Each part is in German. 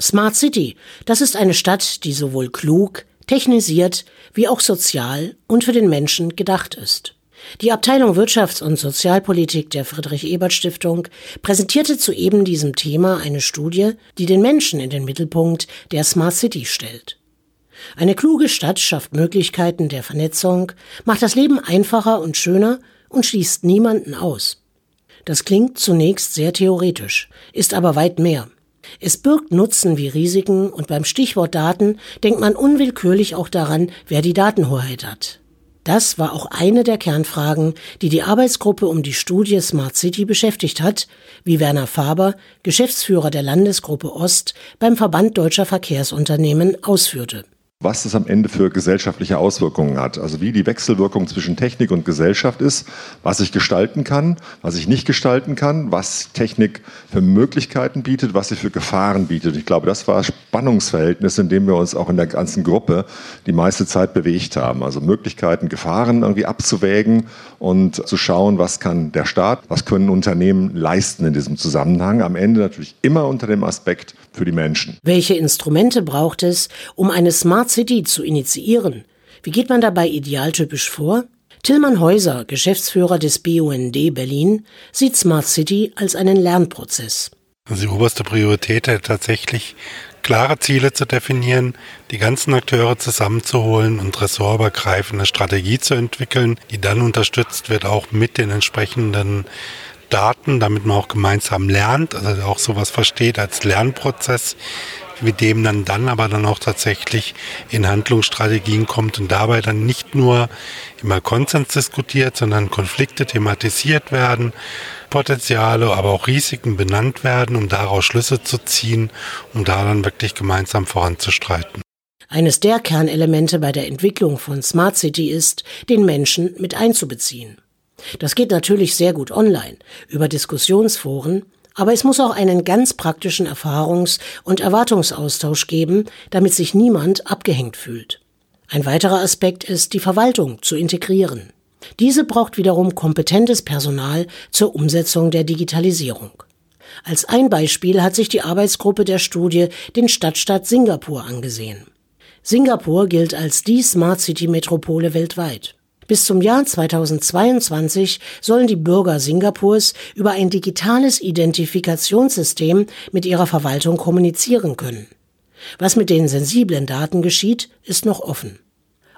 Smart City, das ist eine Stadt, die sowohl klug, technisiert wie auch sozial und für den Menschen gedacht ist. Die Abteilung Wirtschafts- und Sozialpolitik der Friedrich-Ebert-Stiftung präsentierte zu eben diesem Thema eine Studie, die den Menschen in den Mittelpunkt der Smart City stellt. Eine kluge Stadt schafft Möglichkeiten der Vernetzung, macht das Leben einfacher und schöner und schließt niemanden aus. Das klingt zunächst sehr theoretisch, ist aber weit mehr. Es birgt Nutzen wie Risiken und beim Stichwort Daten denkt man unwillkürlich auch daran, wer die Datenhoheit hat. Das war auch eine der Kernfragen, die die Arbeitsgruppe um die Studie Smart City beschäftigt hat, wie Werner Faber, Geschäftsführer der Landesgruppe Ost beim Verband Deutscher Verkehrsunternehmen, ausführte was das am Ende für gesellschaftliche Auswirkungen hat. Also wie die Wechselwirkung zwischen Technik und Gesellschaft ist, was ich gestalten kann, was ich nicht gestalten kann, was Technik für Möglichkeiten bietet, was sie für Gefahren bietet. Ich glaube, das war Spannungsverhältnis, in dem wir uns auch in der ganzen Gruppe die meiste Zeit bewegt haben. Also Möglichkeiten, Gefahren irgendwie abzuwägen und zu schauen, was kann der Staat, was können Unternehmen leisten in diesem Zusammenhang. Am Ende natürlich immer unter dem Aspekt für die Menschen. Welche Instrumente braucht es, um eine Smart City zu initiieren. Wie geht man dabei idealtypisch vor? Tillmann Häuser, Geschäftsführer des BUND Berlin, sieht Smart City als einen Lernprozess. Also die oberste Priorität ist tatsächlich klare Ziele zu definieren, die ganzen Akteure zusammenzuholen und ressortübergreifende Strategie zu entwickeln, die dann unterstützt wird auch mit den entsprechenden Daten, damit man auch gemeinsam lernt, also auch sowas versteht als Lernprozess, mit dem dann dann aber dann auch tatsächlich in Handlungsstrategien kommt und dabei dann nicht nur immer Konsens diskutiert, sondern Konflikte thematisiert werden, Potenziale, aber auch Risiken benannt werden, um daraus Schlüsse zu ziehen, um da dann wirklich gemeinsam voranzustreiten. Eines der Kernelemente bei der Entwicklung von Smart City ist, den Menschen mit einzubeziehen. Das geht natürlich sehr gut online, über Diskussionsforen, aber es muss auch einen ganz praktischen Erfahrungs- und Erwartungsaustausch geben, damit sich niemand abgehängt fühlt. Ein weiterer Aspekt ist, die Verwaltung zu integrieren. Diese braucht wiederum kompetentes Personal zur Umsetzung der Digitalisierung. Als ein Beispiel hat sich die Arbeitsgruppe der Studie den Stadtstaat Singapur angesehen. Singapur gilt als die Smart City Metropole weltweit. Bis zum Jahr 2022 sollen die Bürger Singapurs über ein digitales Identifikationssystem mit ihrer Verwaltung kommunizieren können. Was mit den sensiblen Daten geschieht, ist noch offen.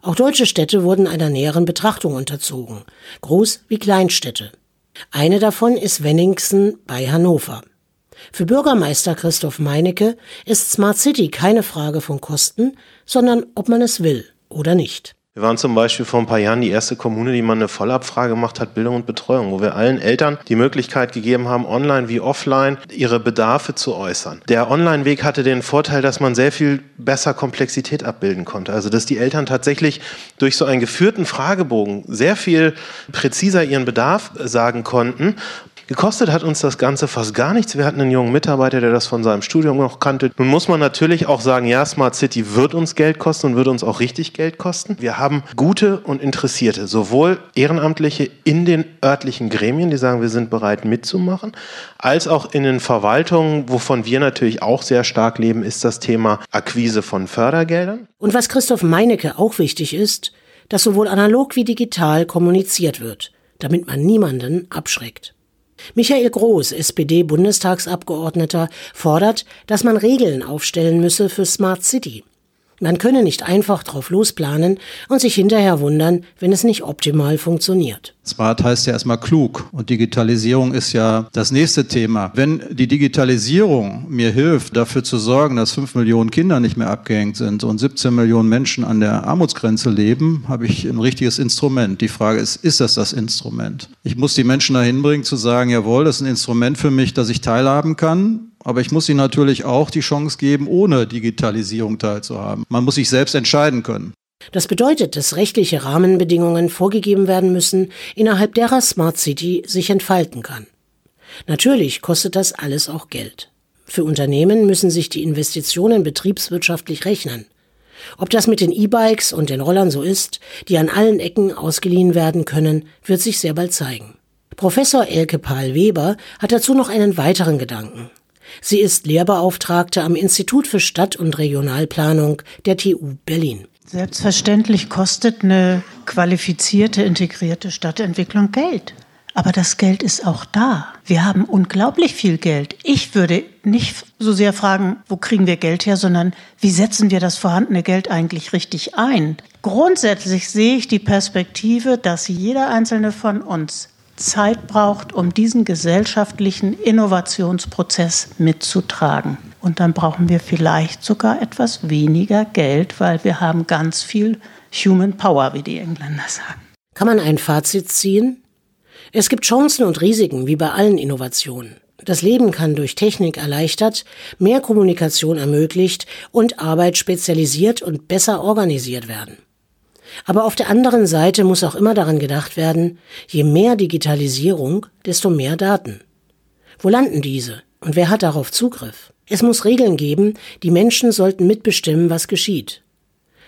Auch deutsche Städte wurden einer näheren Betrachtung unterzogen, Groß- wie Kleinstädte. Eine davon ist Wenningsen bei Hannover. Für Bürgermeister Christoph Meinecke ist Smart City keine Frage von Kosten, sondern ob man es will oder nicht. Wir waren zum Beispiel vor ein paar Jahren die erste Kommune, die mal eine Vollabfrage gemacht hat, Bildung und Betreuung, wo wir allen Eltern die Möglichkeit gegeben haben, online wie offline ihre Bedarfe zu äußern. Der Online-Weg hatte den Vorteil, dass man sehr viel besser Komplexität abbilden konnte. Also dass die Eltern tatsächlich durch so einen geführten Fragebogen sehr viel präziser ihren Bedarf sagen konnten Gekostet hat uns das Ganze fast gar nichts. Wir hatten einen jungen Mitarbeiter, der das von seinem Studium noch kannte. Nun muss man natürlich auch sagen, ja, Smart City wird uns Geld kosten und wird uns auch richtig Geld kosten. Wir haben gute und Interessierte, sowohl Ehrenamtliche in den örtlichen Gremien, die sagen, wir sind bereit mitzumachen, als auch in den Verwaltungen, wovon wir natürlich auch sehr stark leben, ist das Thema Akquise von Fördergeldern. Und was Christoph Meinecke auch wichtig ist, dass sowohl analog wie digital kommuniziert wird, damit man niemanden abschreckt. Michael Groß, SPD-Bundestagsabgeordneter, fordert, dass man Regeln aufstellen müsse für Smart City. Man könne nicht einfach drauf losplanen und sich hinterher wundern, wenn es nicht optimal funktioniert. Smart heißt ja erstmal klug und Digitalisierung ist ja das nächste Thema. Wenn die Digitalisierung mir hilft, dafür zu sorgen, dass fünf Millionen Kinder nicht mehr abgehängt sind und 17 Millionen Menschen an der Armutsgrenze leben, habe ich ein richtiges Instrument. Die Frage ist, ist das das Instrument? Ich muss die Menschen dahin bringen zu sagen, jawohl, das ist ein Instrument für mich, dass ich teilhaben kann aber ich muss ihnen natürlich auch die Chance geben, ohne Digitalisierung teilzuhaben. Man muss sich selbst entscheiden können. Das bedeutet, dass rechtliche Rahmenbedingungen vorgegeben werden müssen, innerhalb derer Smart City sich entfalten kann. Natürlich kostet das alles auch Geld. Für Unternehmen müssen sich die Investitionen betriebswirtschaftlich rechnen. Ob das mit den E-Bikes und den Rollern so ist, die an allen Ecken ausgeliehen werden können, wird sich sehr bald zeigen. Professor Elke Pahl Weber hat dazu noch einen weiteren Gedanken. Sie ist Lehrbeauftragte am Institut für Stadt- und Regionalplanung der TU Berlin. Selbstverständlich kostet eine qualifizierte, integrierte Stadtentwicklung Geld. Aber das Geld ist auch da. Wir haben unglaublich viel Geld. Ich würde nicht so sehr fragen, wo kriegen wir Geld her, sondern wie setzen wir das vorhandene Geld eigentlich richtig ein? Grundsätzlich sehe ich die Perspektive, dass jeder einzelne von uns Zeit braucht, um diesen gesellschaftlichen Innovationsprozess mitzutragen. Und dann brauchen wir vielleicht sogar etwas weniger Geld, weil wir haben ganz viel Human Power, wie die Engländer sagen. Kann man ein Fazit ziehen? Es gibt Chancen und Risiken wie bei allen Innovationen. Das Leben kann durch Technik erleichtert, mehr Kommunikation ermöglicht und Arbeit spezialisiert und besser organisiert werden. Aber auf der anderen Seite muss auch immer daran gedacht werden, je mehr Digitalisierung, desto mehr Daten. Wo landen diese und wer hat darauf Zugriff? Es muss Regeln geben, die Menschen sollten mitbestimmen, was geschieht.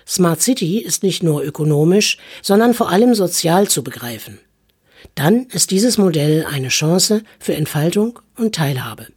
Smart City ist nicht nur ökonomisch, sondern vor allem sozial zu begreifen. Dann ist dieses Modell eine Chance für Entfaltung und Teilhabe.